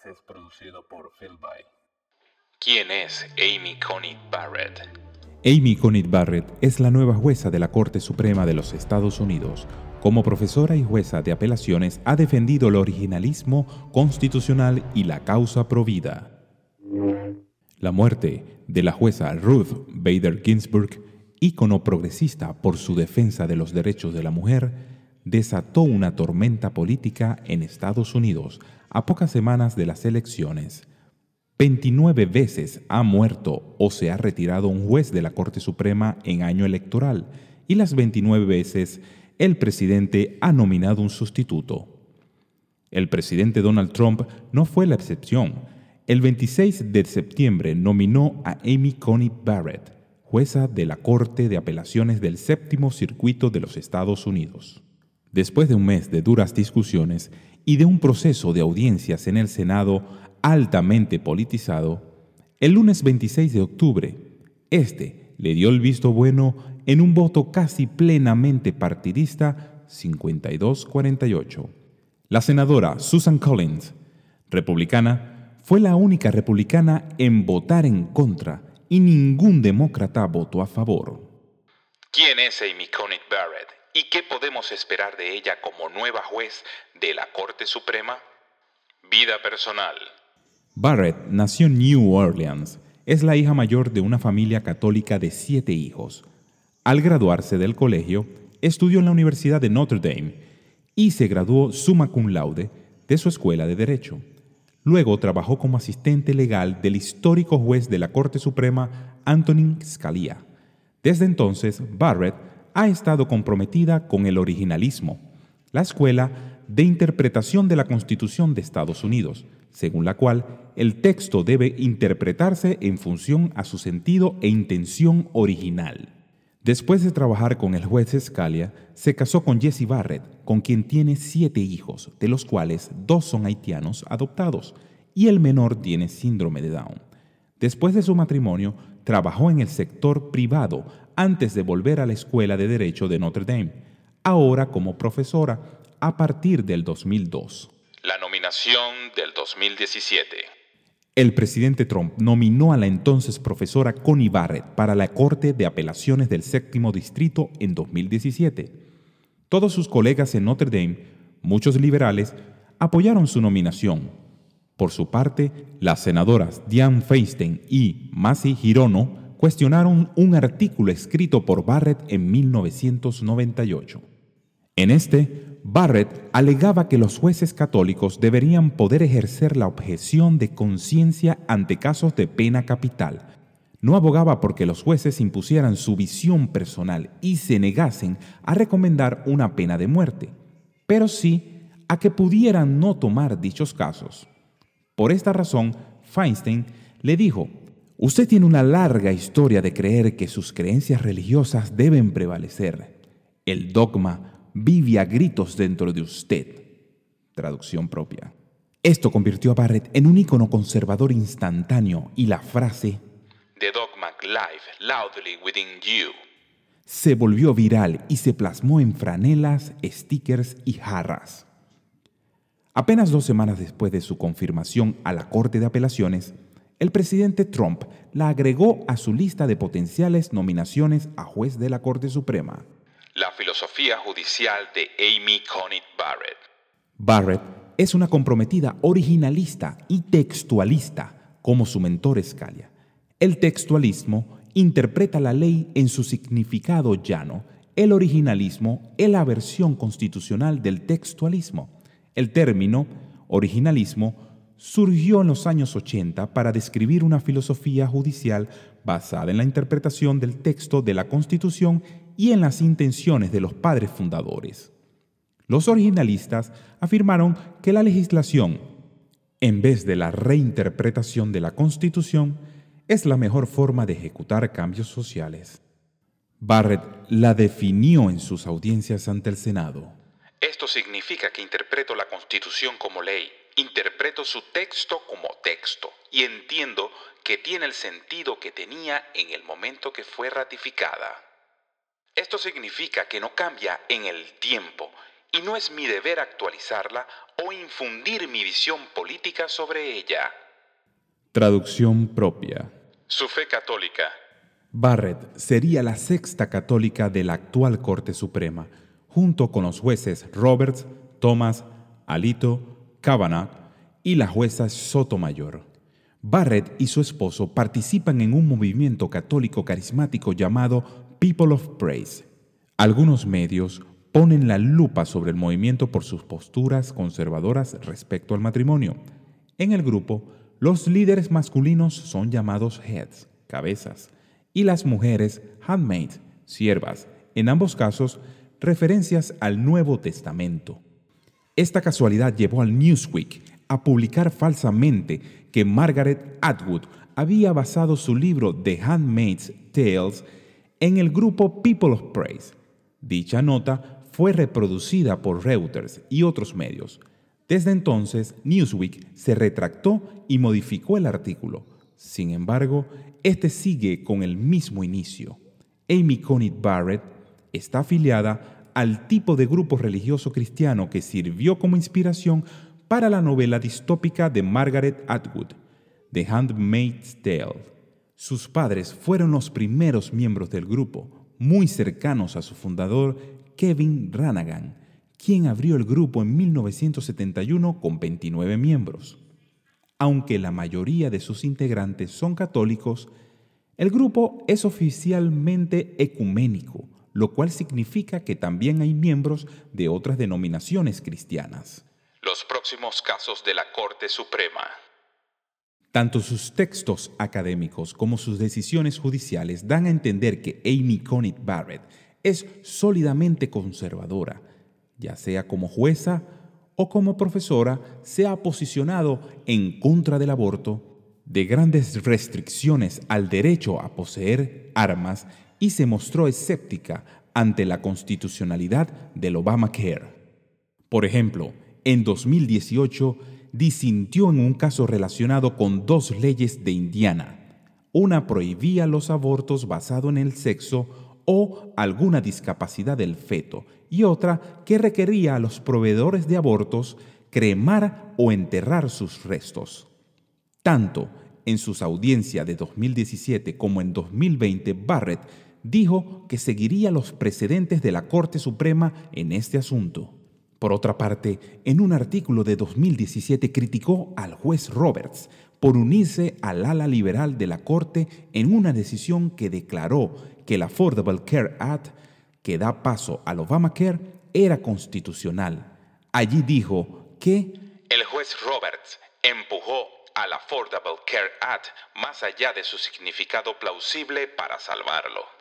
podcast es producido por Phil By. ¿Quién es Amy Coney Barrett? Amy Coney Barrett es la nueva jueza de la Corte Suprema de los Estados Unidos. Como profesora y jueza de apelaciones ha defendido el originalismo constitucional y la causa provida. La muerte de la jueza Ruth Bader Ginsburg, ícono progresista por su defensa de los derechos de la mujer, desató una tormenta política en Estados Unidos a pocas semanas de las elecciones. 29 veces ha muerto o se ha retirado un juez de la Corte Suprema en año electoral y las 29 veces el presidente ha nominado un sustituto. El presidente Donald Trump no fue la excepción. El 26 de septiembre nominó a Amy Coney Barrett, jueza de la Corte de Apelaciones del Séptimo Circuito de los Estados Unidos. Después de un mes de duras discusiones y de un proceso de audiencias en el Senado altamente politizado, el lunes 26 de octubre, este le dio el visto bueno en un voto casi plenamente partidista 52-48. La senadora Susan Collins, republicana, fue la única republicana en votar en contra y ningún demócrata votó a favor. ¿Quién es Amy Coney Barrett y qué podemos esperar de ella como nueva juez de la Corte Suprema? Vida personal. Barrett nació en New Orleans. Es la hija mayor de una familia católica de siete hijos. Al graduarse del colegio, estudió en la Universidad de Notre Dame y se graduó summa cum laude de su escuela de Derecho. Luego trabajó como asistente legal del histórico juez de la Corte Suprema Antonin Scalia. Desde entonces, Barrett ha estado comprometida con el originalismo, la escuela de interpretación de la Constitución de Estados Unidos, según la cual el texto debe interpretarse en función a su sentido e intención original. Después de trabajar con el juez Scalia, se casó con Jesse Barrett, con quien tiene siete hijos, de los cuales dos son haitianos adoptados y el menor tiene síndrome de Down. Después de su matrimonio, trabajó en el sector privado antes de volver a la Escuela de Derecho de Notre Dame, ahora como profesora a partir del 2002. La nominación del 2017. El presidente Trump nominó a la entonces profesora Connie Barrett para la Corte de Apelaciones del Séptimo Distrito en 2017. Todos sus colegas en Notre Dame, muchos liberales, apoyaron su nominación. Por su parte, las senadoras Dianne Feinstein y Masi Hirono cuestionaron un artículo escrito por Barrett en 1998. En este, Barrett alegaba que los jueces católicos deberían poder ejercer la objeción de conciencia ante casos de pena capital. No abogaba porque los jueces impusieran su visión personal y se negasen a recomendar una pena de muerte, pero sí a que pudieran no tomar dichos casos. Por esta razón, Feinstein le dijo, Usted tiene una larga historia de creer que sus creencias religiosas deben prevalecer. El dogma vive a gritos dentro de usted. Traducción propia. Esto convirtió a Barrett en un ícono conservador instantáneo y la frase The dogma live loudly within you se volvió viral y se plasmó en franelas, stickers y jarras. Apenas dos semanas después de su confirmación a la Corte de Apelaciones, el presidente Trump la agregó a su lista de potenciales nominaciones a juez de la Corte Suprema. La filosofía judicial de Amy Coney Barrett. Barrett es una comprometida originalista y textualista, como su mentor Scalia. El textualismo interpreta la ley en su significado llano, el originalismo es la versión constitucional del textualismo. El término originalismo surgió en los años 80 para describir una filosofía judicial basada en la interpretación del texto de la Constitución y en las intenciones de los padres fundadores. Los originalistas afirmaron que la legislación, en vez de la reinterpretación de la Constitución, es la mejor forma de ejecutar cambios sociales. Barrett la definió en sus audiencias ante el Senado. Esto significa que interpreto la Constitución como ley, interpreto su texto como texto y entiendo que tiene el sentido que tenía en el momento que fue ratificada. Esto significa que no cambia en el tiempo y no es mi deber actualizarla o infundir mi visión política sobre ella. Traducción propia. Su fe católica. Barrett sería la sexta católica de la actual Corte Suprema, junto con los jueces Roberts, Thomas, Alito, Kavanaugh y la jueza Sotomayor. Barrett y su esposo participan en un movimiento católico carismático llamado People of Praise. Algunos medios ponen la lupa sobre el movimiento por sus posturas conservadoras respecto al matrimonio. En el grupo, los líderes masculinos son llamados heads, cabezas, y las mujeres handmaids, siervas, en ambos casos referencias al Nuevo Testamento. Esta casualidad llevó al Newsweek a publicar falsamente que Margaret Atwood había basado su libro The Handmaid's Tales en el grupo People of Praise. Dicha nota fue reproducida por Reuters y otros medios. Desde entonces, Newsweek se retractó y modificó el artículo. Sin embargo, este sigue con el mismo inicio. Amy Coney Barrett está afiliada al tipo de grupo religioso cristiano que sirvió como inspiración para la novela distópica de Margaret Atwood, The Handmaid's Tale. Sus padres fueron los primeros miembros del grupo, muy cercanos a su fundador, Kevin Ranagan, quien abrió el grupo en 1971 con 29 miembros. Aunque la mayoría de sus integrantes son católicos, el grupo es oficialmente ecuménico, lo cual significa que también hay miembros de otras denominaciones cristianas los próximos casos de la Corte Suprema. Tanto sus textos académicos como sus decisiones judiciales dan a entender que Amy Coney Barrett es sólidamente conservadora, ya sea como jueza o como profesora, se ha posicionado en contra del aborto, de grandes restricciones al derecho a poseer armas y se mostró escéptica ante la constitucionalidad del Obamacare. Por ejemplo, en 2018 disintió en un caso relacionado con dos leyes de Indiana. Una prohibía los abortos basados en el sexo o alguna discapacidad del feto y otra que requería a los proveedores de abortos cremar o enterrar sus restos. Tanto en sus audiencias de 2017 como en 2020, Barrett dijo que seguiría los precedentes de la Corte Suprema en este asunto. Por otra parte, en un artículo de 2017 criticó al juez Roberts por unirse al ala liberal de la Corte en una decisión que declaró que el Affordable Care Act, que da paso al Obamacare, era constitucional. Allí dijo que el juez Roberts empujó al Affordable Care Act más allá de su significado plausible para salvarlo.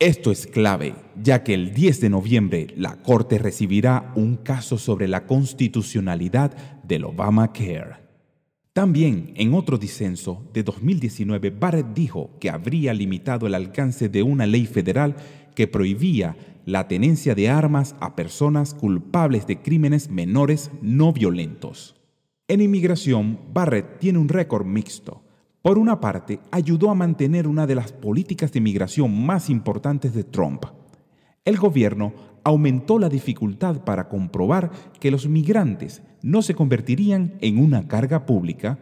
Esto es clave, ya que el 10 de noviembre la Corte recibirá un caso sobre la constitucionalidad del Obamacare. También, en otro disenso de 2019, Barrett dijo que habría limitado el alcance de una ley federal que prohibía la tenencia de armas a personas culpables de crímenes menores no violentos. En inmigración, Barrett tiene un récord mixto. Por una parte, ayudó a mantener una de las políticas de inmigración más importantes de Trump. El gobierno aumentó la dificultad para comprobar que los migrantes no se convertirían en una carga pública,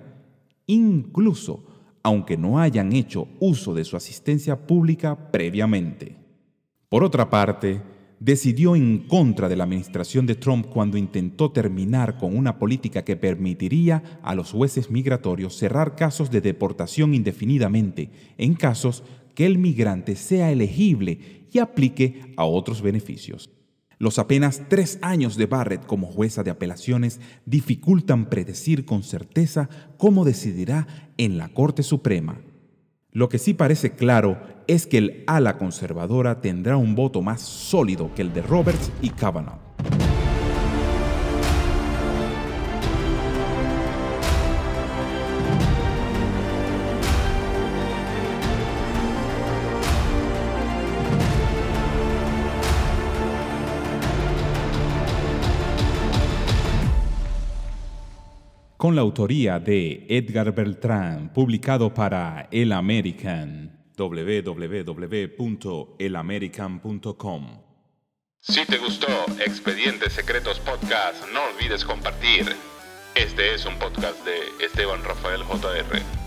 incluso aunque no hayan hecho uso de su asistencia pública previamente. Por otra parte, decidió en contra de la administración de Trump cuando intentó terminar con una política que permitiría a los jueces migratorios cerrar casos de deportación indefinidamente en casos que el migrante sea elegible y aplique a otros beneficios. Los apenas tres años de Barrett como jueza de apelaciones dificultan predecir con certeza cómo decidirá en la Corte Suprema. Lo que sí parece claro es que el ala conservadora tendrá un voto más sólido que el de Roberts y Kavanaugh. Con la autoría de Edgar Beltrán, publicado para El American www.elamerican.com. Si te gustó Expedientes Secretos Podcast, no olvides compartir. Este es un podcast de Esteban Rafael JR.